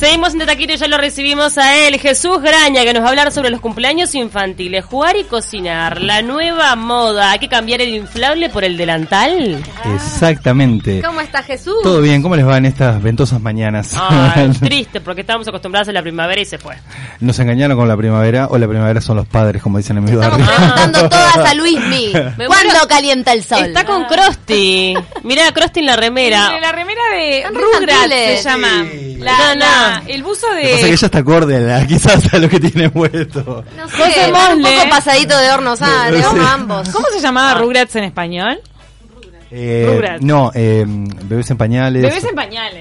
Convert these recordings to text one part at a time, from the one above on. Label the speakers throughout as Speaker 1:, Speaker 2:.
Speaker 1: Seguimos en Taquito y ya lo recibimos a él, Jesús Graña, que nos va a hablar sobre los cumpleaños infantiles, jugar y cocinar, la nueva moda. ¿Hay que cambiar el inflable por el delantal?
Speaker 2: Exactamente.
Speaker 3: ¿Cómo está Jesús?
Speaker 2: Todo bien, ¿cómo les va en estas ventosas mañanas?
Speaker 1: Ay, triste, porque estábamos acostumbrados a la primavera y se fue.
Speaker 2: Nos engañaron con la primavera, o la primavera son los padres, como dicen en mi
Speaker 3: Estamos
Speaker 2: barrio.
Speaker 3: preguntando todas a Luismi. ¿Cuándo calienta el sol?
Speaker 1: Está con Krusty. Mirá, Krusty en la remera.
Speaker 4: La remera de
Speaker 3: infantiles.
Speaker 4: se llama.
Speaker 2: Sí.
Speaker 4: La,
Speaker 1: No, no.
Speaker 4: El buzo
Speaker 2: Lo que pasa que
Speaker 4: de.
Speaker 2: ella está acorde a quizás a lo que tiene puesto.
Speaker 3: No sé,
Speaker 4: José
Speaker 3: un
Speaker 4: Mosle.
Speaker 3: poco pasadito de hornos, ah, de
Speaker 2: Sí.
Speaker 3: horno ambos.
Speaker 4: ¿Cómo se llamaba Rugrats en español?
Speaker 2: Eh,
Speaker 4: Rugrats.
Speaker 2: no, eh, bebés en pañales.
Speaker 4: Bebés en pañales.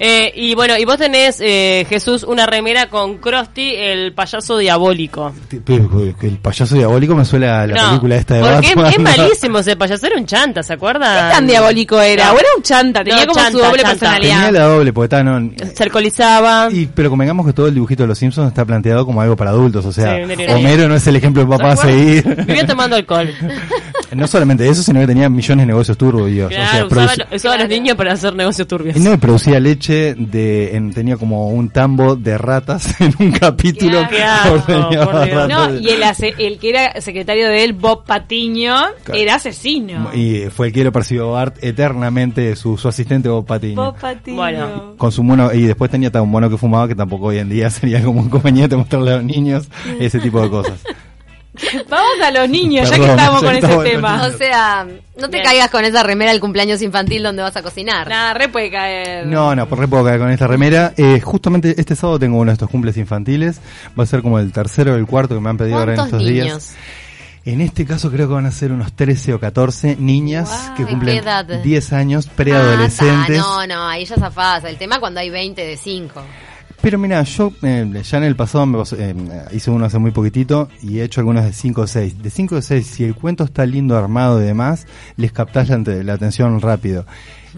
Speaker 1: Eh, y bueno, y vos tenés, eh, Jesús, una remera con Krusty, el payaso diabólico.
Speaker 2: Que El payaso diabólico me suena a la
Speaker 1: no,
Speaker 2: película esta de
Speaker 1: porque
Speaker 2: Batman.
Speaker 1: es, malísimo ese payaso, era un chanta, ¿se acuerdan?
Speaker 4: ¿Qué tan diabólico era?
Speaker 1: No.
Speaker 4: ¿O era un chanta? Tenía
Speaker 1: No,
Speaker 4: como su doble
Speaker 1: chanta.
Speaker 2: Tenía
Speaker 4: personalidad.
Speaker 2: la doble, porque está, no,
Speaker 1: Se alcoholizaba.
Speaker 2: Y, pero convengamos que todo el dibujito de los Simpsons está planteado como algo para adultos, o sea,
Speaker 1: Sí.
Speaker 2: Homero no es el ejemplo de papá a seguir.
Speaker 1: Vivía tomando alcohol.
Speaker 2: no solamente eso, sino que tenía millones de negocios turbios. o sea,
Speaker 1: Claro, usaba, usaba a los niños para hacer negocios turbios.
Speaker 2: y no, y producía leche de, en- tenía como un tambo de ratas en un capítulo.
Speaker 1: Dios.
Speaker 2: ratas
Speaker 4: No,
Speaker 2: de-
Speaker 4: y el, que era secretario de él, Bob Patiño,
Speaker 2: Claro.
Speaker 4: era asesino.
Speaker 2: Y fue el que lo percibió Bart eternamente, su, su asistente Bob Patiño.
Speaker 4: Bob Patiño.
Speaker 1: Bueno.
Speaker 2: Con su mono, y después tenía hasta un mono que fumaba, que tampoco hoy en día sería como un conveniente mostrarle a los niños ese tipo de cosas.
Speaker 4: Vamos a los niños, ya que estamos con ese tema.
Speaker 3: O sea, no te
Speaker 1: Bien.
Speaker 3: caigas con esa remera del cumpleaños infantil donde vas a cocinar.
Speaker 4: Nada, re puede caer.
Speaker 2: No, no, por re puedo caer con esta remera. Eh, justamente este sábado tengo uno de estos cumples infantiles. Va a ser como el tercero o el cuarto que me han pedido ahora en
Speaker 3: ¿Cuántos
Speaker 2: estos
Speaker 3: niños?
Speaker 2: días. En este caso creo que van a ser unos 13 o 14 niñas que
Speaker 3: ¿De
Speaker 2: cumplen
Speaker 3: qué edad?
Speaker 2: 10 años,
Speaker 3: Ah,
Speaker 2: preadolescentes.
Speaker 3: está, no, no, ahí ya zafás. El tema cuando hay 20 de 5.
Speaker 2: Pero mira, yo eh, ya en el pasado me pasó- eh, hice uno hace muy poquitito y he hecho algunos de 5 o 6. De 5 o 6, si el cuento está lindo armado y demás, les captás la, atención rápido.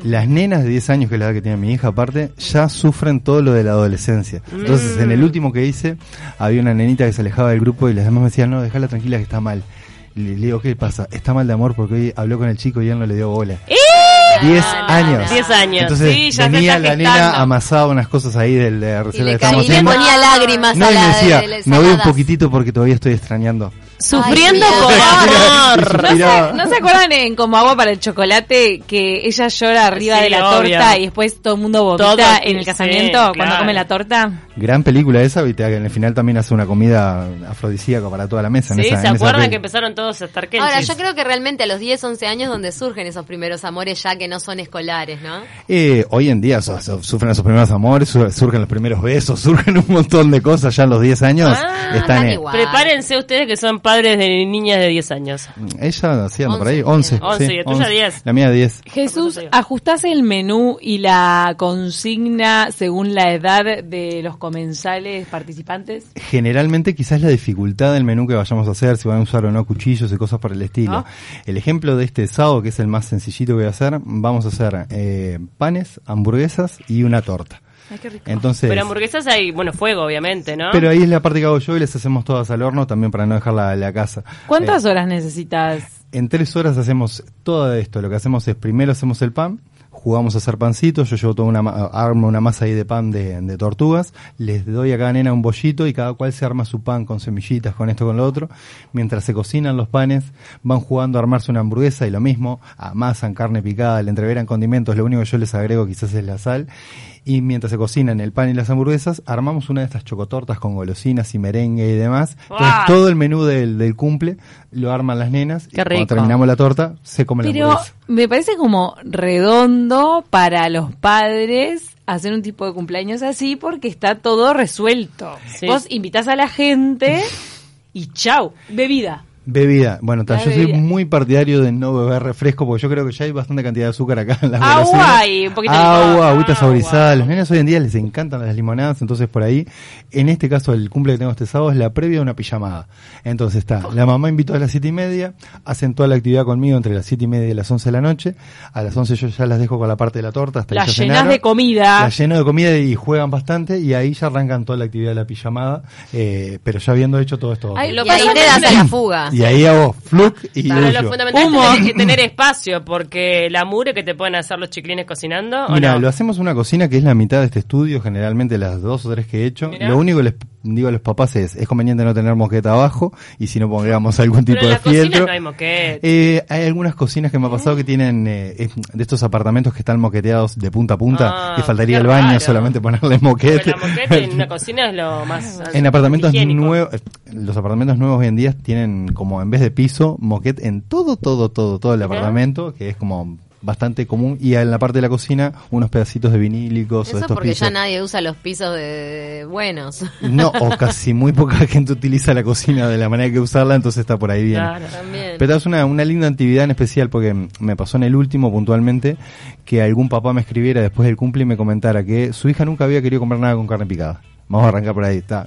Speaker 2: Las nenas de 10 años, que es la edad que tiene mi hija aparte, ya sufren todo lo de la adolescencia. Entonces, en el último que hice, había una nenita que se alejaba del grupo y las demás me decían, no, déjala tranquila que está mal. Le digo, ¿qué pasa? Está mal de amor porque hoy habló con el chico y él no le dio bola. 10 años.
Speaker 1: 10 años.
Speaker 2: Entonces
Speaker 4: Sí, ya
Speaker 2: venía la nena amasaba unas cosas ahí del de
Speaker 3: Y le,
Speaker 2: estamos
Speaker 3: y le ponía lágrimas
Speaker 2: No,
Speaker 3: a
Speaker 2: y me
Speaker 3: la
Speaker 2: decía,
Speaker 3: de las
Speaker 2: me voy un poquitito porque todavía estoy extrañando.
Speaker 1: Sufriendo
Speaker 3: Ay,
Speaker 1: por amor.
Speaker 4: ¿No se,
Speaker 2: Mirá.
Speaker 4: ¿No se acuerdan en Como Agua para el Chocolate que ella llora arriba
Speaker 1: Sí,
Speaker 4: de la
Speaker 1: obvio.
Speaker 4: torta y después todo el mundo vomita
Speaker 1: Todo,
Speaker 4: en el
Speaker 1: sí,
Speaker 4: casamiento cuando
Speaker 1: claro.
Speaker 4: come la torta?
Speaker 2: Gran película esa, viste, que en el final también hace una comida afrodisíaca para toda la mesa. en
Speaker 1: Sí,
Speaker 2: esa-
Speaker 1: ¿se
Speaker 2: en
Speaker 1: acuerdan que empezaron todos a estar?
Speaker 3: Ahora, yo creo que realmente a los 10, 11 años donde surgen esos primeros amores ya que no son escolares, ¿no?
Speaker 2: Eh, hoy en día so- so- sufren sus primeros amores, su- surgen los primeros besos, surgen un montón de cosas ya a los 10 años.
Speaker 1: Ah,
Speaker 2: están.
Speaker 1: Prepárense ustedes que son padres de niñas de 10 años.
Speaker 2: Ella haciendo por ahí,
Speaker 3: 11,
Speaker 2: 11.
Speaker 1: 11,
Speaker 2: sí,
Speaker 1: tuya
Speaker 2: 11.
Speaker 1: 10.
Speaker 2: La mía 10.
Speaker 4: Jesús. ¿ajustás el menú y la consigna según la edad de los comensales participantes?
Speaker 2: Generalmente quizás la dificultad del menú que vayamos a hacer, si van a usar o no cuchillos y cosas por el estilo.
Speaker 4: ¿No?
Speaker 2: El ejemplo de este sábado, que es el más sencillito que voy a hacer, vamos a hacer eh, panes, hamburguesas y una torta.
Speaker 4: Ay, qué rico.
Speaker 2: Entonces,
Speaker 1: Pero hamburguesas hay, bueno, fuego, obviamente, ¿no?
Speaker 2: pero ahí es la parte que hago yo y les hacemos todas al horno también para no dejarla la casa.
Speaker 4: ¿Cuántas
Speaker 2: Eh,
Speaker 4: horas necesitas?
Speaker 2: En tres horas hacemos todo esto. Lo que hacemos es primero hacemos el pan, jugamos a hacer pancitos, yo llevo toda una armo una masa ahí de pan de, de tortugas, les doy a cada nena un bollito y cada cual se arma su pan con semillitas, con esto, con lo otro. Mientras se cocinan los panes, van jugando a armarse una hamburguesa y lo mismo, amasan carne picada, le entreveran condimentos, lo único que yo les agrego quizás es la sal. Y mientras se cocinan el pan y las hamburguesas, armamos una de estas chocotortas con golosinas y merengue y demás. Entonces todo el menú del, del cumple lo arman las nenas. y
Speaker 1: Qué rico.
Speaker 2: Cuando terminamos la torta, se come la
Speaker 4: Pero
Speaker 2: hamburguesa.
Speaker 4: me parece como redondo para los padres hacer un tipo de cumpleaños así porque está todo resuelto.
Speaker 1: Sí.
Speaker 4: Vos invitás a la gente y chau, bebida.
Speaker 2: Bebida. Bueno, ta,
Speaker 4: La
Speaker 2: yo soy muy partidario de no beber refresco porque yo creo que ya hay bastante cantidad de azúcar acá en las
Speaker 4: Agua
Speaker 2: golosinas.
Speaker 4: y un poquito de.
Speaker 2: Agua, agüita saborizada. Los nenes hoy en día les encantan las limonadas, entonces por ahí, en este caso el cumple que tengo este sábado es la previa de una pijamada. Entonces está, la mamá invitó a las siete y media, hacen toda la actividad conmigo entre las siete y media y las once de la noche. A las once yo ya las dejo con la parte de la torta hasta que
Speaker 4: Las
Speaker 2: ya
Speaker 4: llenás
Speaker 2: cenaron.
Speaker 4: de comida.
Speaker 2: Las lleno de comida y juegan bastante y ahí ya arrancan toda la actividad de la pijamada, eh, pero ya habiendo hecho todo esto.
Speaker 4: Ay, lo
Speaker 3: y ahí te
Speaker 4: que-
Speaker 3: das a la fuga.
Speaker 2: Y Y ahí hago fluc y
Speaker 1: Pero lo fundamental
Speaker 4: Humo.
Speaker 1: es tener, que tener espacio, porque la mure que te pueden hacer los chiquilines cocinando, ¿o
Speaker 2: Mira,
Speaker 1: no?
Speaker 2: lo hacemos en una cocina que es la mitad de este estudio, generalmente las dos o tres que he hecho.
Speaker 1: Mirá.
Speaker 2: Lo único que les digo a los papás es, es conveniente no tener moqueta abajo y si no pongamos algún tipo
Speaker 1: Pero en
Speaker 2: de
Speaker 1: la cocina
Speaker 2: fieltro.
Speaker 1: no hay moquete.
Speaker 2: Eh, hay algunas cocinas que me ha pasado que tienen eh, de estos apartamentos que están moqueteados de punta a punta
Speaker 1: Ah,
Speaker 2: y faltaría el baño
Speaker 1: raro.
Speaker 2: solamente ponerle moquete.
Speaker 1: la moqueta en una cocina es lo más
Speaker 2: En apartamentos nuevos, los apartamentos nuevos hoy en día tienen como en vez de piso, moquete en todo, todo, todo, todo el apartamento, que es como bastante común, y en la parte de la cocina unos pedacitos de vinílicos o
Speaker 3: Eso
Speaker 2: de
Speaker 3: es
Speaker 2: estos
Speaker 3: porque
Speaker 2: pisos.
Speaker 3: ya nadie usa los pisos de buenos.
Speaker 2: No, o casi muy poca gente utiliza la cocina de la manera que usarla, entonces está por ahí bien.
Speaker 1: Claro.
Speaker 3: También.
Speaker 2: Pero es una, una linda actividad en especial porque me pasó en el último puntualmente que algún papá me escribiera después del cumple y me comentara que su hija nunca había querido comer nada con carne picada. Vamos a arrancar por ahí. Está.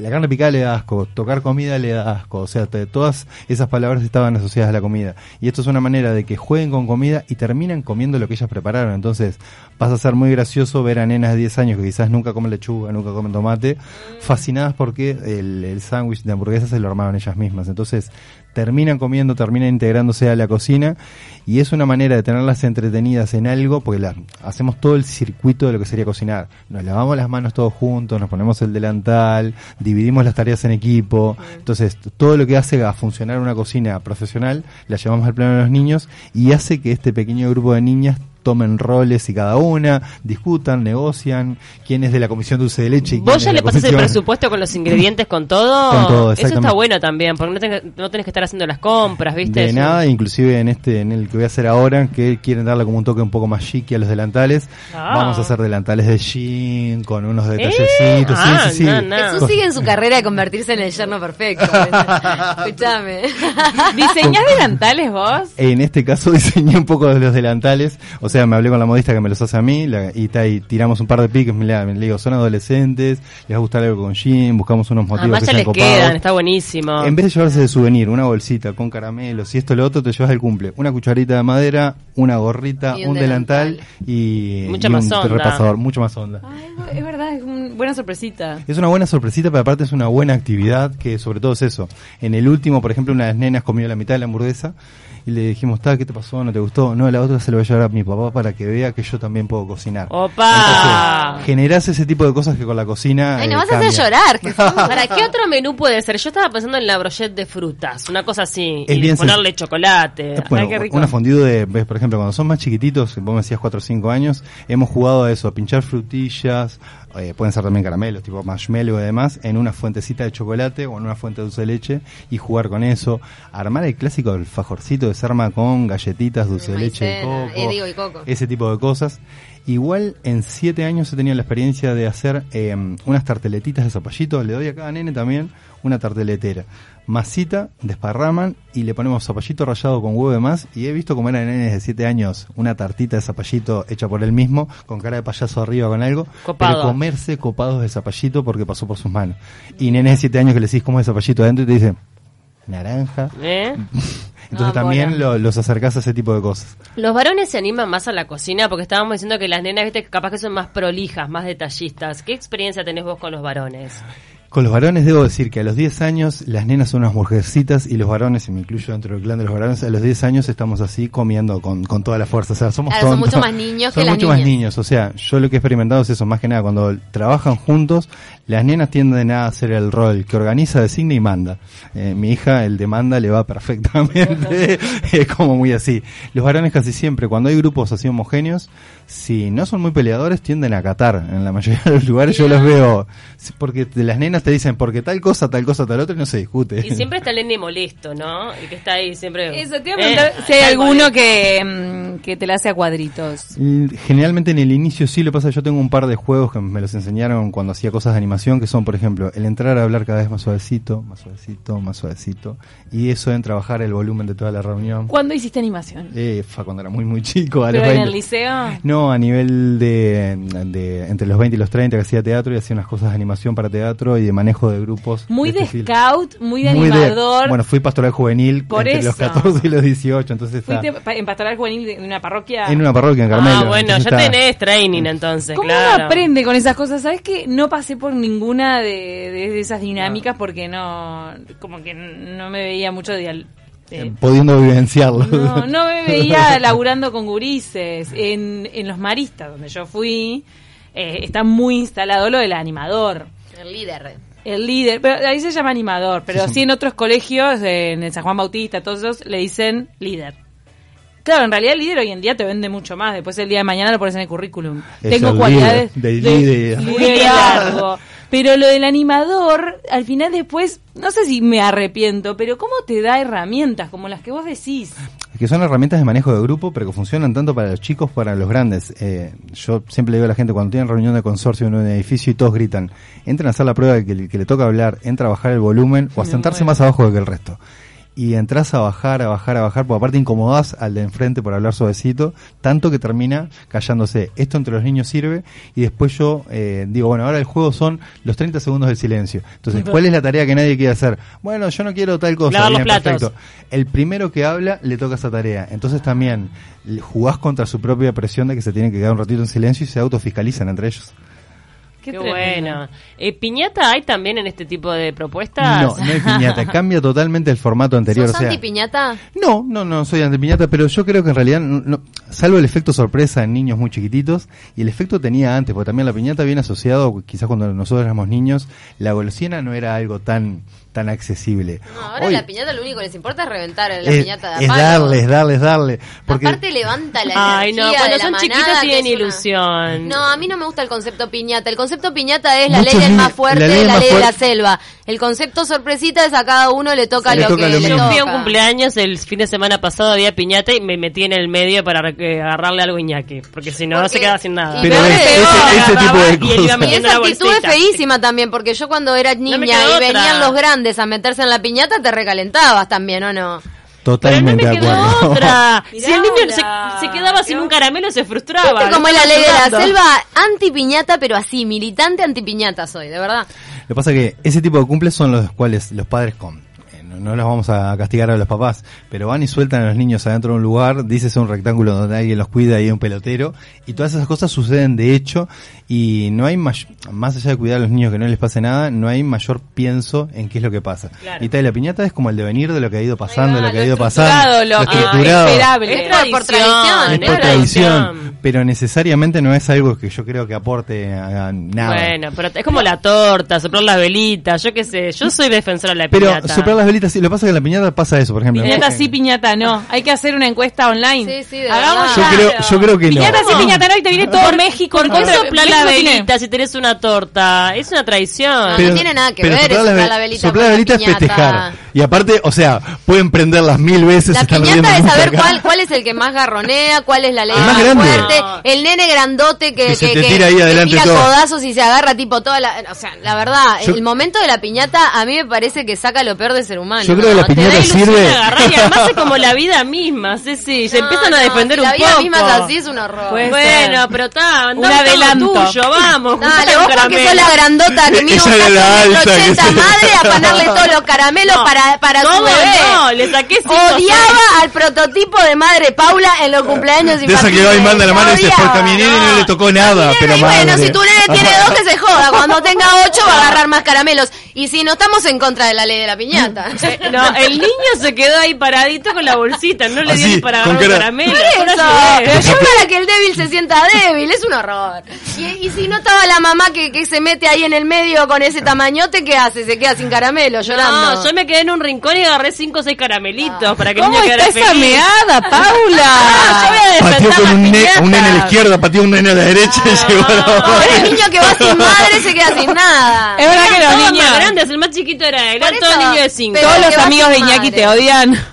Speaker 2: La carne picada le da asco, tocar comida le da asco, o sea, te- todas esas palabras estaban asociadas a la comida. Y esto es una manera de que jueguen con comida y terminan comiendo lo que ellas prepararon. Entonces, vas a ser muy gracioso ver a nenas de 10 años que quizás nunca comen lechuga, nunca comen tomate, fascinadas porque el, el sándwich de hamburguesa se lo armaron ellas mismas. Entonces, terminan comiendo, terminan integrándose a la cocina y es una manera de tenerlas entretenidas en algo porque la, hacemos todo el circuito de lo que sería cocinar. Nos lavamos las manos todos juntos, nos ponemos el delantal, dividimos las tareas en equipo. Entonces, todo lo que hace a funcionar una cocina profesional la llevamos al plano de los niños y hace que este pequeño grupo de niñas tomen roles y cada una, discutan, negocian, quién es de la comisión dulce de leche y
Speaker 1: ¿Vos ya le pasás el presupuesto con los ingredientes, con todo?
Speaker 2: Con todo,
Speaker 1: Eso está bueno también, porque no, tenés- no tenés que estar haciendo las compras, ¿viste?
Speaker 2: De
Speaker 1: Es
Speaker 2: nada, inclusive en este, en el que voy a hacer ahora, que quieren darle como un toque un poco más chiqui a los delantales.
Speaker 1: Ah.
Speaker 2: Vamos a hacer delantales de jean, con unos
Speaker 1: ¿Eh?
Speaker 2: detallecitos.
Speaker 1: Ah,
Speaker 2: sí, sí, sí.
Speaker 1: no, no.
Speaker 3: Jesús sigue en su carrera de convertirse en el yerno perfecto. Escúchame.
Speaker 4: ¿Diseñás delantales vos?
Speaker 2: En este caso diseñé un poco de los delantales, o sea, me hablé con la modista que me los hace a mí, la- y, ta- y tiramos un par de piques, me le, me le digo, son adolescentes, les va a gustar algo con jean, buscamos unos motivos
Speaker 1: Además
Speaker 2: que
Speaker 1: ya
Speaker 2: sean
Speaker 1: les
Speaker 2: copados.
Speaker 1: quedan, está buenísimo.
Speaker 2: En vez de llevarse de souvenir una bolsita con caramelos y esto lo otro, te llevas el cumple. Una cucharita de madera, una gorrita,
Speaker 3: Y
Speaker 2: un,
Speaker 3: un
Speaker 2: delantal,
Speaker 3: delantal.
Speaker 2: y,
Speaker 1: Mucha
Speaker 2: y
Speaker 1: más
Speaker 2: un
Speaker 1: onda.
Speaker 2: repasador, mucho más onda.
Speaker 4: Ay, es verdad, es una buena sorpresita.
Speaker 2: Es una buena sorpresita, pero aparte es una buena actividad que sobre todo es eso. En el último, por ejemplo, una de las nenas comió la mitad de la hamburguesa y le dijimos, "Ta, ¿qué te pasó? ¿No te gustó? No, la otra se lo voy a llevar a mi papá para que vea que yo también puedo cocinar.
Speaker 1: ¡Opa!
Speaker 2: Entonces, generás ese tipo de cosas que con la cocina
Speaker 3: Ay,
Speaker 2: eh,
Speaker 3: nos vas a hacer llorar.
Speaker 1: ¿Para qué otro menú puede ser? Yo estaba pensando en la brochette de frutas, una cosa así,
Speaker 2: Es
Speaker 1: y
Speaker 2: bien
Speaker 1: ponerle chocolate.
Speaker 2: Eh, Bueno,
Speaker 1: Ay, qué rico.
Speaker 2: una fondido de, ves, por ejemplo, cuando son más chiquititos, vos me decías 4 o 5 años, hemos jugado a eso, a pinchar frutillas, eh, pueden ser también caramelos, tipo marshmallow y demás, en una fuentecita de chocolate o en una fuente de dulce de leche y jugar con eso. Armar el clásico del fajorcito que se arma con galletitas, dulce de leche y
Speaker 3: maicena,
Speaker 2: coco,
Speaker 3: eh, digo, y coco.
Speaker 2: ese tipo de cosas. Igual en 7 años he tenido la experiencia de hacer eh, unas tarteletitas de zapallito, le doy a cada nene también una tarteletera. Masita, desparraman y le ponemos zapallito rallado con huevo de más. Y he visto comer a nenes de 7 años una tartita de zapallito hecha por él mismo, con cara de payaso arriba con algo.
Speaker 1: Copado.
Speaker 2: Pero comerse copados de zapallito porque pasó por sus manos. Y nenes de 7 años que le decís cómo es zapallito adentro y te dicen, naranja.
Speaker 1: ¿Eh?
Speaker 2: Entonces
Speaker 3: Ah,
Speaker 2: también lo- los acercás a ese tipo de cosas.
Speaker 1: Los varones se animan más a la cocina porque estábamos diciendo que las nenas, viste, capaz que son más prolijas, más detallistas. ¿Qué experiencia tenés vos con los varones?
Speaker 2: Con los varones debo decir que a los 10 años las nenas son unas mujercitas y los varones, y me incluyo dentro del clan de los varones, a los 10 años estamos así comiendo con, con toda la fuerza. O sea, somos
Speaker 3: Claro, son mucho más niños que
Speaker 2: Son
Speaker 3: las
Speaker 2: mucho más
Speaker 3: niñas.
Speaker 2: niños. O sea, yo lo que he experimentado es eso, más que nada, cuando trabajan juntos, las nenas tienden a hacer el rol que organiza, designa y manda. Eh, mi hija, el de manda, le va perfectamente. es como muy así. Los varones casi siempre, cuando hay grupos así homogéneos, si no son muy peleadores, tienden a catar. En la mayoría de los lugares yo los veo. Porque de las nenas te dicen, porque tal cosa, tal cosa, tal otra, y no se discute.
Speaker 1: Y siempre está el nene molesto, ¿no? El que está ahí siempre...
Speaker 4: Eso, te iba a
Speaker 1: Eh,
Speaker 4: preguntar si hay alguno
Speaker 1: molesto.
Speaker 4: que, mm, que te la hace a cuadritos.
Speaker 2: Generalmente en el inicio sí, lo pasa yo tengo un par de juegos que me los enseñaron cuando hacía cosas de animación, que son, por ejemplo, el entrar a hablar cada vez más suavecito, más suavecito, más suavecito, y eso en trabajar el volumen de toda la reunión.
Speaker 4: ¿Cuándo hiciste animación?
Speaker 2: Eh, fa, cuando era muy, muy chico, a los
Speaker 4: ¿Pero en
Speaker 2: 20.
Speaker 4: el liceo?
Speaker 2: No, a nivel de, de entre los 20 y los 30 que hacía teatro y hacía unas cosas de animación para teatro y de manejo de grupos.
Speaker 4: Muy de
Speaker 2: este
Speaker 4: scout, muy de
Speaker 2: Muy
Speaker 4: animador.
Speaker 2: bueno, fui pastoral juvenil
Speaker 4: Por
Speaker 2: entre los
Speaker 4: eso.
Speaker 2: 14 y los 18, entonces
Speaker 4: Fuiste pa- en pastoral juvenil de una parroquia.
Speaker 2: en una parroquia en Carmelo.
Speaker 1: Ah, bueno, ya
Speaker 2: está-
Speaker 1: tenés training entonces,
Speaker 4: ¿Cómo
Speaker 1: claro.
Speaker 4: uno aprende con esas cosas? ¿Sabes que no pasé por ninguna de, de esas dinámicas porque no, como que no me veía mucho de, al- de-
Speaker 2: Pudiendo vivenciarlo.
Speaker 4: no, no me veía laburando con gurises. En, en los maristas, donde yo fui, eh, está muy instalado lo del animador.
Speaker 3: El líder.
Speaker 4: El líder, pero ahí se llama animador, pero
Speaker 2: Sí, sí.
Speaker 4: sí en otros colegios, eh, en el San Juan Bautista, todos esos, le dicen líder. Claro, en realidad el líder hoy en día te vende mucho más. Después el día de mañana lo pones en el currículum.
Speaker 2: Es
Speaker 4: Tengo
Speaker 2: el
Speaker 4: cualidades
Speaker 2: líder, de líder.
Speaker 4: liderazgo. Pero lo del animador, al final después, no sé si me arrepiento, pero ¿cómo te da herramientas como las que vos decís?
Speaker 2: que son herramientas de manejo de grupo, pero que funcionan tanto para los chicos como para los grandes. Eh, yo siempre le digo a la gente, cuando tienen reunión de consorcio en un edificio y todos gritan, entren a hacer la prueba que, que le toca hablar, entra a bajar el volumen o a sentarse más abajo que el resto. Y entras a bajar, a bajar, a bajar, porque aparte incomodás al de enfrente por hablar suavecito, tanto que termina callándose. Esto entre los niños sirve y después yo eh, digo, bueno, ahora el juego son los 30 segundos del silencio. Entonces, ¿cuál es la tarea que nadie quiere hacer? Bueno, yo no quiero tal cosa. Bien, perfecto. El primero que habla le toca esa tarea. Entonces también jugás contra su propia presión de que se tienen que quedar un ratito en silencio y se autofiscalizan entre ellos.
Speaker 1: Qué, bueno. Eh, ¿Piñata hay también en este tipo de propuestas?
Speaker 2: No, no hay piñata. Cambia totalmente el formato anterior.
Speaker 3: ¿Sos
Speaker 2: o sea,
Speaker 3: anti-piñata?
Speaker 2: No, no, no soy anti piñata, pero yo creo que en realidad, no- no- salvo el efecto sorpresa en niños muy chiquititos, y el efecto tenía antes, porque también la piñata viene asociado, quizás cuando nosotros éramos niños, la golosina no era algo tan tan accesible.
Speaker 3: No, ahora
Speaker 2: Hoy
Speaker 3: la piñata lo único que les importa es reventar la
Speaker 2: es,
Speaker 3: piñata de
Speaker 2: es darles, darles, darles. Porque
Speaker 3: Aparte levanta la
Speaker 1: Ay, no, cuando
Speaker 3: de la
Speaker 1: son
Speaker 3: que
Speaker 1: tienen
Speaker 3: una-
Speaker 1: ilusión.
Speaker 3: No, a mí no me gusta el concepto piñata. El concepto piñata es la
Speaker 2: Muchos
Speaker 3: ley del más fuerte,
Speaker 2: la
Speaker 3: la
Speaker 2: ley
Speaker 3: de la selva. El concepto sorpresita es a cada uno le toca
Speaker 2: le
Speaker 3: lo
Speaker 2: toca
Speaker 3: que
Speaker 2: lo
Speaker 3: le
Speaker 2: mismo.
Speaker 1: Yo fui a un cumpleaños el fin de semana pasado, había piñata y me metí en el medio para eh, agarrarle algo a Iñaki, porque si no
Speaker 3: Porque-
Speaker 1: se queda sin nada.
Speaker 3: y
Speaker 2: Pero es-
Speaker 3: es
Speaker 2: ese- ese tipo de
Speaker 1: y
Speaker 2: cosas.
Speaker 3: Y
Speaker 1: metiendo
Speaker 3: esa
Speaker 1: la
Speaker 3: actitud es feísima también, porque yo cuando era niña y
Speaker 1: otra.
Speaker 3: venían los grandes a meterse en la piñata, te recalentabas también, ¿o no?
Speaker 1: Pero no
Speaker 2: totalmente
Speaker 1: me
Speaker 2: de
Speaker 1: quedó
Speaker 2: acuerdo.
Speaker 1: otra.
Speaker 4: Mirá
Speaker 1: si el niño se, quedaba sin un caramelo, se frustraba.
Speaker 3: Viste como es la ley de la selva, anti-piñata, pero así, militante anti-piñata soy, de verdad.
Speaker 2: Lo que pasa que ese tipo de cumples son los cuales los padres con eh, no los vamos a castigar a los papás, pero van y sueltan a los niños adentro de un lugar, dices un rectángulo donde alguien los cuida y hay un pelotero, y todas esas cosas suceden de hecho, y no hay may- más allá de cuidar a los niños que no les pase nada, no hay mayor pienso en qué es lo que pasa.
Speaker 1: Claro.
Speaker 2: Y tal, la piñata es como el devenir de lo que ha ido pasando, lo que ha
Speaker 3: lo
Speaker 2: ido pasando,
Speaker 4: lo que
Speaker 2: estructurado.
Speaker 4: es esperable.
Speaker 1: Es
Speaker 3: Es
Speaker 1: tradición,
Speaker 3: por tradición,
Speaker 2: Es por
Speaker 1: tradición.
Speaker 2: pero necesariamente no es algo que yo creo que aporte a nada.
Speaker 1: Bueno, pero es como la torta, soplar las velitas, yo qué sé, yo soy defensora de la
Speaker 2: Pero
Speaker 1: piñata.
Speaker 2: soplar las velitas, sí, lo que pasa es que en la piñata pasa eso, por ejemplo.
Speaker 4: Piñata sí, piñata no. Hay que hacer una encuesta online.
Speaker 3: Sí, sí, de
Speaker 4: Hagamos
Speaker 2: Yo creo, yo creo que no.
Speaker 4: Piñata sí, piñata no. Y te viene todo México.
Speaker 1: ¿Por
Speaker 4: en
Speaker 1: qué
Speaker 4: contra- tiene-
Speaker 1: velita si tenés una torta? Es una traición.
Speaker 3: No, no tiene nada que ver
Speaker 2: soplar
Speaker 3: eso,
Speaker 2: la,
Speaker 3: la velita
Speaker 2: soplar la
Speaker 3: la
Speaker 2: velita es festejar. Y aparte, o sea, pueden prenderlas mil veces.
Speaker 3: La piñata es saber cuál, cuál es el que más garronea, cuál es la ley
Speaker 2: El más
Speaker 3: fuerte, el nene grandote que,
Speaker 2: Que se te tira ahí
Speaker 3: que
Speaker 2: adelante
Speaker 3: tira
Speaker 2: todo.
Speaker 3: codazos y se agarra tipo toda la... O sea, la verdad,
Speaker 2: Yo-
Speaker 3: el momento de la piñata a mí me parece que saca lo peor del ser humano.
Speaker 2: Yo creo que la piñata
Speaker 3: da ilusión
Speaker 2: sirve-
Speaker 1: Agarrar y además es como la vida misma, sí, sí, se
Speaker 3: No,
Speaker 1: empiezan a defender
Speaker 3: si
Speaker 1: un
Speaker 3: la vida
Speaker 1: poco.
Speaker 3: misma es así, es un horror.
Speaker 1: Bueno, pero está,
Speaker 4: Un adelanto.
Speaker 1: Tuyo, vamos.
Speaker 3: Dale, vos porque sos la grandota que mide un metro ochenta madre a afanarle todos los caramelos
Speaker 1: No,
Speaker 3: para, para su
Speaker 1: ¿cómo
Speaker 3: bebé.
Speaker 1: no? Le saqué cinco,
Speaker 3: Odiaba al prototipo de madre Paula en los cumpleaños
Speaker 2: De esa que va y manda la mano y dice, nene no, le tocó nada,
Speaker 3: Nene,
Speaker 2: pero
Speaker 3: y bueno, si tu nene tiene dos, que se joda. Cuando tenga ocho, va a agarrar más caramelos. Y si no estamos en contra de la ley de la piñata.
Speaker 1: Eh, No, el niño se quedó ahí paradito con la bolsita, no le dio ni para agarrar un caramelo.
Speaker 3: Por eso, pero yo para que el débil se sienta débil, es un horror. Y, y si no estaba la mamá que, que se mete ahí en el medio con ese tamañote, ¿qué hace? Se queda sin caramelo, llorando.
Speaker 1: No, yo me quedé en un rincón y agarré cinco o seis caramelitos para que el
Speaker 4: ¿Cómo
Speaker 1: niño quedara
Speaker 4: está esa
Speaker 1: feliz.
Speaker 4: meada,
Speaker 1: Ah, yo
Speaker 4: Paula?
Speaker 1: voy a defender
Speaker 2: Pateó con un, ne- un nene a la izquierda, pateó un nene a la derecha y llegó a la
Speaker 3: No,
Speaker 2: mamá.
Speaker 3: el niño que va sin madre se queda sin nada.
Speaker 4: Es verdad que los niños,
Speaker 1: más grandes, el más chiquito era todos
Speaker 3: eso,
Speaker 1: niños de cinco.
Speaker 3: pero-
Speaker 4: todos los amigos de Iñaki
Speaker 3: madre.
Speaker 4: te odian.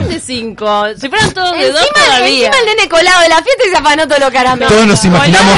Speaker 1: Si eran de cinco, si fueran todos de dos todavía.
Speaker 3: encima el nene colado de la fiesta y se afanó todos los caramelos.
Speaker 2: Todos nos imaginamos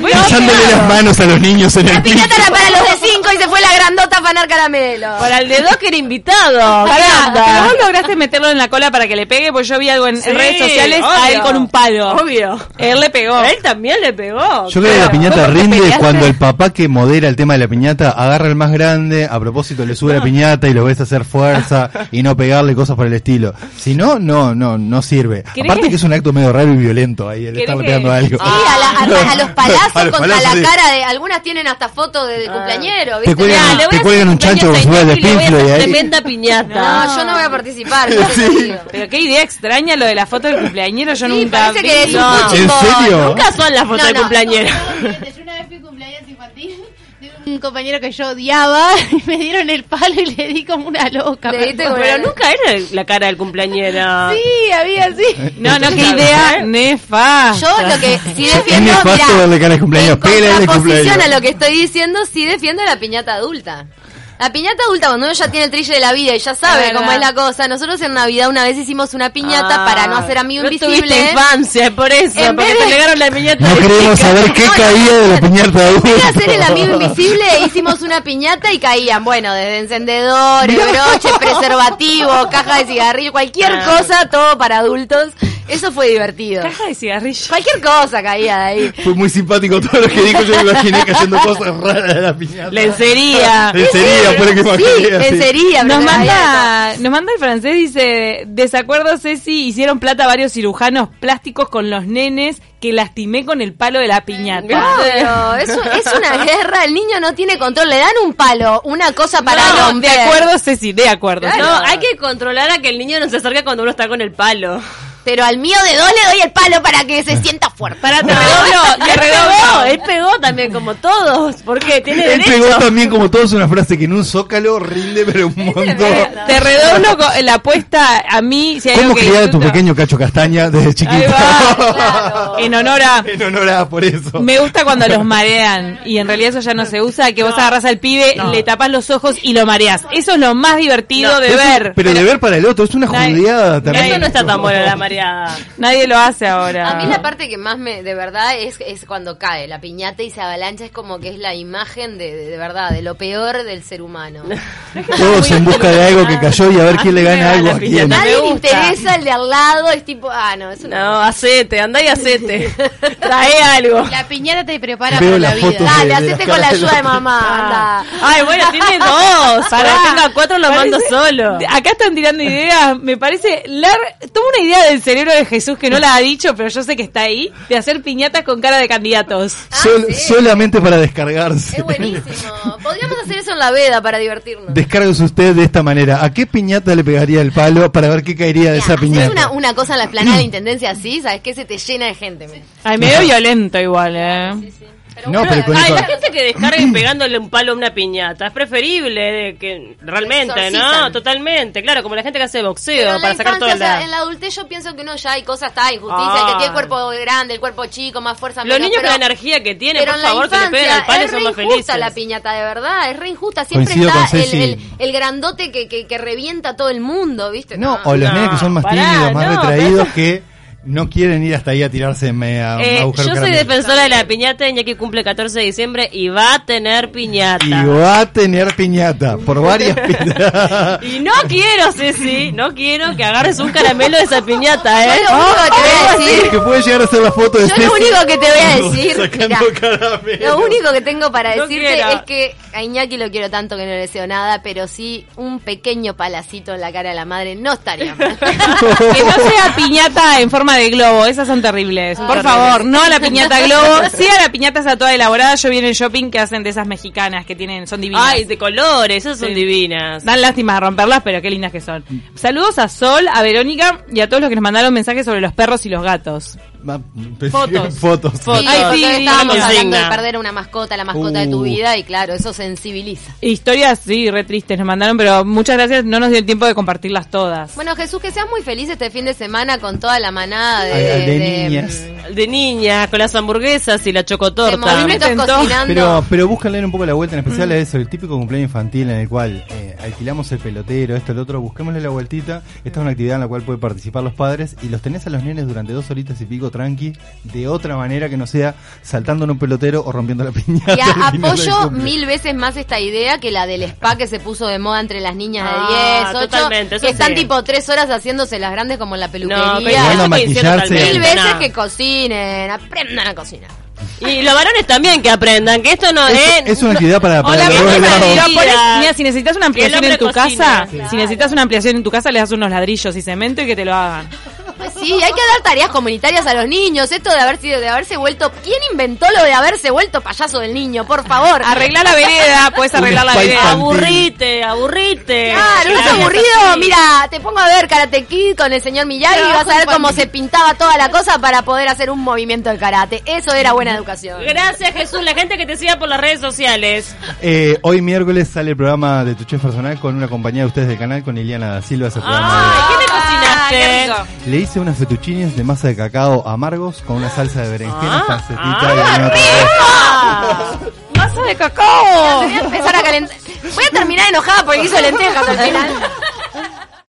Speaker 1: no,
Speaker 2: echándole las manos a los niños en el
Speaker 3: La piñata
Speaker 2: piso.
Speaker 3: era para los de cinco y se fue la grandota a afanar caramelo.
Speaker 1: Para el de Docker invitado. ¿Qué
Speaker 4: Pará,
Speaker 1: onda?
Speaker 4: pero vos lograste meterlo en la cola para que le pegue, porque yo vi algo en,
Speaker 1: Sí,
Speaker 4: redes sociales a él con un palo.
Speaker 1: Obvio.
Speaker 4: Él le pegó.
Speaker 1: Él también le pegó.
Speaker 2: Yo creo que la piñata
Speaker 4: ¿Vos por qué
Speaker 2: rinde cuando el papá que modera el tema de la piñata agarra el más grande, a propósito le sube la piñata y lo ves hacer fuerza y no pegarle cosas por el estilo. Si no, no, no, no sirve.
Speaker 4: ¿Querés
Speaker 2: Aparte
Speaker 4: que-
Speaker 2: es un acto medio raro y violento ahí, el
Speaker 4: ¿Querés
Speaker 2: estarle
Speaker 4: que-
Speaker 2: pegando algo.
Speaker 3: Sí, a, la- a- a los palazos
Speaker 2: A los
Speaker 3: contra
Speaker 2: palazos,
Speaker 3: la
Speaker 2: sí.
Speaker 3: cara de. Algunas tienen hasta fotos del
Speaker 1: Ah.
Speaker 3: cumpleañero,
Speaker 2: Te
Speaker 3: ¿viste?
Speaker 2: cuelgan-
Speaker 1: le voy
Speaker 2: te cuelgan un chancho
Speaker 1: a
Speaker 2: si fuera
Speaker 1: Iñaki y
Speaker 2: ahí.
Speaker 1: Tremenda piñata.
Speaker 3: No, yo no voy a participar. te digo.
Speaker 4: Pero qué idea extraña lo de la foto del cumpleañero, yo
Speaker 3: Sí,
Speaker 4: nunca
Speaker 3: parece
Speaker 4: vi.
Speaker 3: que es un
Speaker 1: No.
Speaker 2: ¿En serio?
Speaker 1: Nunca son las fotos
Speaker 3: No,
Speaker 1: del
Speaker 3: no.
Speaker 1: cumpleañero.
Speaker 5: Yo una vez fui cumpleaños infantil de un compañero que yo odiaba y me dieron el palo y le di como una loca.
Speaker 3: Le
Speaker 5: me
Speaker 3: diste
Speaker 5: acuerdo.
Speaker 3: como
Speaker 1: Pero nunca era la cara del cumpleañero.
Speaker 5: Sí, había así.
Speaker 4: No, no, qué idea nefasta.
Speaker 3: Yo lo que sí
Speaker 2: Es
Speaker 3: defiendo,
Speaker 2: nefasto
Speaker 3: mirá,
Speaker 2: darle cara de cumpleaños,
Speaker 3: en
Speaker 2: pégale de
Speaker 3: contraposición
Speaker 2: cumpleaños.
Speaker 3: a lo que estoy diciendo, sí defiendo la piñata adulta. La piñata adulta, cuando uno ya tiene el trille de la vida y ya sabe
Speaker 4: Es
Speaker 3: cómo es la cosa. Nosotros en Navidad una vez hicimos una piñata
Speaker 1: Ah,
Speaker 3: para no hacer amigo
Speaker 1: no
Speaker 3: invisible.
Speaker 1: infancia, por eso,
Speaker 3: En
Speaker 1: porque
Speaker 3: vez
Speaker 1: te
Speaker 3: de-
Speaker 1: negaron la piñata.
Speaker 2: No
Speaker 1: chica.
Speaker 2: saber qué
Speaker 3: No, no,
Speaker 2: caía de la piñata de adulto.
Speaker 3: hacer el amigo invisible, hicimos una piñata y caían, bueno, desde encendedores, broches, preservativo, caja de cigarrillo, cualquier
Speaker 1: Ah.
Speaker 3: cosa, todo para adultos. Eso fue divertido.
Speaker 4: Caja de cigarrillo.
Speaker 3: Cualquier cosa caía de ahí.
Speaker 2: Fue muy simpático todo lo que dijo, yo me imaginé cayendo cosas raras de la piñata.
Speaker 4: Lencería.
Speaker 2: Lencería, que
Speaker 3: Sí,
Speaker 2: así.
Speaker 3: lencería.
Speaker 4: Nos manda, nos manda el francés, dice, desacuerdo Ceci, hicieron plata varios cirujanos plásticos con los nenes que lastimé con el palo de la piñata.
Speaker 3: Claro, es, es una guerra, el niño no tiene control, le dan un palo, una cosa para
Speaker 4: No, de acuerdo Ceci, de acuerdo.
Speaker 3: Claro.
Speaker 1: No, hay que controlar a que el niño no se acerque cuando uno está con el palo.
Speaker 3: Pero al mío de dos le doy el palo para que se sienta fuerte.
Speaker 1: Para te
Speaker 4: No,
Speaker 1: redoblo,
Speaker 4: te
Speaker 1: te
Speaker 4: redoblo.
Speaker 1: redoblo. Él pegó también como todos, porque tiene
Speaker 2: Él
Speaker 1: derecho.
Speaker 2: pegó también como todos una frase que en un zócalo rinde pero un montón.
Speaker 4: Te redoblo con- la apuesta a mí. Si hay
Speaker 2: ¿Cómo criar a tu pequeño cacho castaña desde chiquito?
Speaker 4: Ahí va,
Speaker 3: claro.
Speaker 4: En honor a...
Speaker 2: en honor a por eso.
Speaker 4: Me gusta cuando los marean y en realidad eso ya no se usa, que vos agarras al pibe, le tapas los ojos y lo mareas. Eso es lo más divertido
Speaker 1: No,
Speaker 4: de ver.
Speaker 2: Pero de ver para el otro, es una judeada también.
Speaker 1: Eso no está tan buena la
Speaker 4: Nadie lo hace ahora.
Speaker 3: A mí la parte que más me, de verdad, es, es cuando cae la piñata y se avalancha, es como que es la imagen de, de, de verdad, de lo peor del ser humano.
Speaker 2: Todos en busca de algo que cayó y a ver quién le gana
Speaker 1: da
Speaker 2: algo a quién.
Speaker 3: Nadie le interesa el de al lado, es tipo, ah, no, es una...
Speaker 1: No, hacete, andá y hacete. Trae algo.
Speaker 5: La piñata te prepara
Speaker 2: Veo
Speaker 5: para la vida.
Speaker 3: Dale, hacete con la ayuda de mamá, anda.
Speaker 1: Ay, bueno, tiene dos. Para que tenga cuatro lo mando solo.
Speaker 4: Acá están tirando ideas. Me parece. Lar... Toma una idea del cerebro de Jesús que no la ha dicho, pero yo sé que está ahí. De hacer piñatas con cara de candidatos.
Speaker 2: Sol-
Speaker 3: Ah, sí.
Speaker 2: Solamente para descargarse.
Speaker 3: Es buenísimo. Podríamos hacer eso en la veda para divertirnos.
Speaker 2: Descárguese usted de esta manera. ¿A qué piñata le pegaría el palo para ver qué caería de esa piñata?
Speaker 3: una, una cosa en la explanada de la intendencia así, ¿sabes qué? Se te llena de gente.
Speaker 4: Ay, medio violento igual, eh.
Speaker 2: No, pero con
Speaker 1: Ay, la gente que descargue pegándole un palo a una piñata es preferible de que realmente, ¿no? Totalmente, claro, como la gente que hace boxeo para
Speaker 3: la
Speaker 1: sacar
Speaker 3: infancia,
Speaker 1: toda
Speaker 3: o sea,
Speaker 1: la...
Speaker 3: en la adultez yo pienso que no, ya hay cosas, está injusticia, el que
Speaker 1: Ah.
Speaker 3: tiene el cuerpo grande, el cuerpo chico, más fuerza,
Speaker 1: Los
Speaker 3: menos,
Speaker 1: niños
Speaker 3: pero-
Speaker 1: con la energía que tienen,
Speaker 3: pero
Speaker 1: por
Speaker 3: en la
Speaker 1: favor, que le peguen
Speaker 3: infancia
Speaker 1: al palo y
Speaker 3: es
Speaker 1: son
Speaker 3: re
Speaker 1: más
Speaker 3: injusta
Speaker 1: felices.
Speaker 3: la piñata, de verdad, es re injusta. Siempre
Speaker 2: Coincido
Speaker 3: está el, el, el grandote que, que, que revienta a todo el mundo, ¿viste?
Speaker 2: No, o los
Speaker 1: No,
Speaker 2: nenes que son más
Speaker 1: pará,
Speaker 2: tímidos, más
Speaker 1: no,
Speaker 2: retraídos, que no quieren ir hasta ahí a tirarse me- a,
Speaker 1: Eh,
Speaker 2: a buscar
Speaker 1: yo soy
Speaker 2: caramelo.
Speaker 1: defensora de la piñata, Iñaki cumple 14 de diciembre y va a tener piñata.
Speaker 2: Y va a tener piñata por varias piñatas.
Speaker 1: Y no quiero, Ceci, no quiero que agarres un caramelo de esa piñata, ¿eh?
Speaker 3: Yo lo único que te voy a decir-
Speaker 2: que puede llegar a ser la foto de
Speaker 3: Yo lo
Speaker 2: Ceci
Speaker 3: único que te voy a decir,
Speaker 2: sacando
Speaker 3: mirá,
Speaker 2: caramelo.
Speaker 3: Lo único que tengo para
Speaker 1: No
Speaker 3: decirte es que a Iñaki lo quiero tanto que no le deseo nada, pero sí un pequeño palacito en la cara de la madre no estaría mal.
Speaker 4: Que no sea piñata en forma de globo, esas son terribles. Por favor, no a la piñata globo, sí a la piñata esa toda elaborada. Yo vi en el shopping que hacen de esas mexicanas que tienen, son divinas.
Speaker 1: Ay, de colores, esas son divinas.
Speaker 4: Dan lástima de romperlas, pero qué lindas que son. Saludos a Sol, a Verónica y a todos los que nos mandaron mensajes sobre los perros y los gatos.
Speaker 2: Va,
Speaker 4: Fotos.
Speaker 2: Fotos.
Speaker 1: Fotos.
Speaker 3: Sí,
Speaker 4: Ay, sí,
Speaker 3: estábamos
Speaker 1: la
Speaker 3: hablando de perder una mascota, la mascota de tu
Speaker 2: Uh.
Speaker 3: vida, y claro, eso sensibiliza.
Speaker 4: Historias, sí, re tristes nos mandaron, pero muchas gracias, no nos dio el tiempo de compartirlas todas.
Speaker 3: Bueno, Jesús, que seas muy feliz este fin de semana con toda la manada de,
Speaker 2: Ay, de
Speaker 3: de-
Speaker 2: niñas.
Speaker 1: De niña, con las hamburguesas y la chocotorta.
Speaker 2: Pero, pero buscan leer un poco la vuelta, en especial a eso, el típico cumpleaños infantil en el cual eh, alquilamos el pelotero, esto, el otro, busquémosle la vueltita. Esta es una actividad en la cual pueden participar los padres y los tenés a los nenes durante dos horitas y pico tranqui, de otra manera que no sea saltando en un pelotero o rompiendo la piñata.
Speaker 3: Y
Speaker 2: al
Speaker 3: a-
Speaker 2: final del
Speaker 3: apoyo mil veces más esta idea que la del spa que se puso de moda entre las niñas
Speaker 1: Ah,
Speaker 3: de 10, 8,
Speaker 1: totalmente, eso
Speaker 3: que están
Speaker 1: sí.
Speaker 3: tipo tres horas haciéndose las grandes como en la
Speaker 1: No,
Speaker 3: peluquería.
Speaker 1: pero
Speaker 2: Bueno,
Speaker 3: mil veces
Speaker 1: no.
Speaker 3: que cocinen, aprendan a cocinar.
Speaker 1: Y los varones también que aprendan, que esto no
Speaker 2: Es,
Speaker 1: es...
Speaker 2: es una actividad para, para
Speaker 4: Hola,
Speaker 1: no
Speaker 4: Mira, si necesitas una ampliación en tu
Speaker 1: cocina,
Speaker 4: casa,
Speaker 1: claro.
Speaker 4: si necesitas una ampliación en tu casa, le das unos ladrillos y cemento y que te lo hagan.
Speaker 3: Sí, hay que dar tareas comunitarias a los niños. Esto de haber sido, de haberse vuelto. ¿Quién inventó lo de haberse vuelto payaso del niño? Por favor.
Speaker 4: Arreglar la vereda, puedes arreglar la vereda.
Speaker 1: Aburrite, aburrite.
Speaker 3: Claro, ¿no es
Speaker 1: Claro,
Speaker 3: aburrido? Mira, te pongo a ver Karate Kid con el señor Miyagi y vas a ver cómo se pintaba toda la cosa para poder hacer un movimiento de karate. Eso era buena educación.
Speaker 1: Gracias Jesús, la gente que te siga por las redes sociales.
Speaker 2: Eh, hoy miércoles sale el programa de Tu Chef Personal con una compañía de ustedes del canal, con Iliana da Silva. Ese programa
Speaker 1: Ay, ¿qué
Speaker 4: Ah,
Speaker 1: cocinaste?
Speaker 2: Le hice unas fettuccines de masa de cacao amargos con una salsa de berenjena,
Speaker 1: Ah,
Speaker 2: pancetita
Speaker 1: ah,
Speaker 2: y.
Speaker 4: ¡Masa de cacao!
Speaker 3: Voy a empezar a calentar. Voy a terminar enojada porque hizo lentejas al final.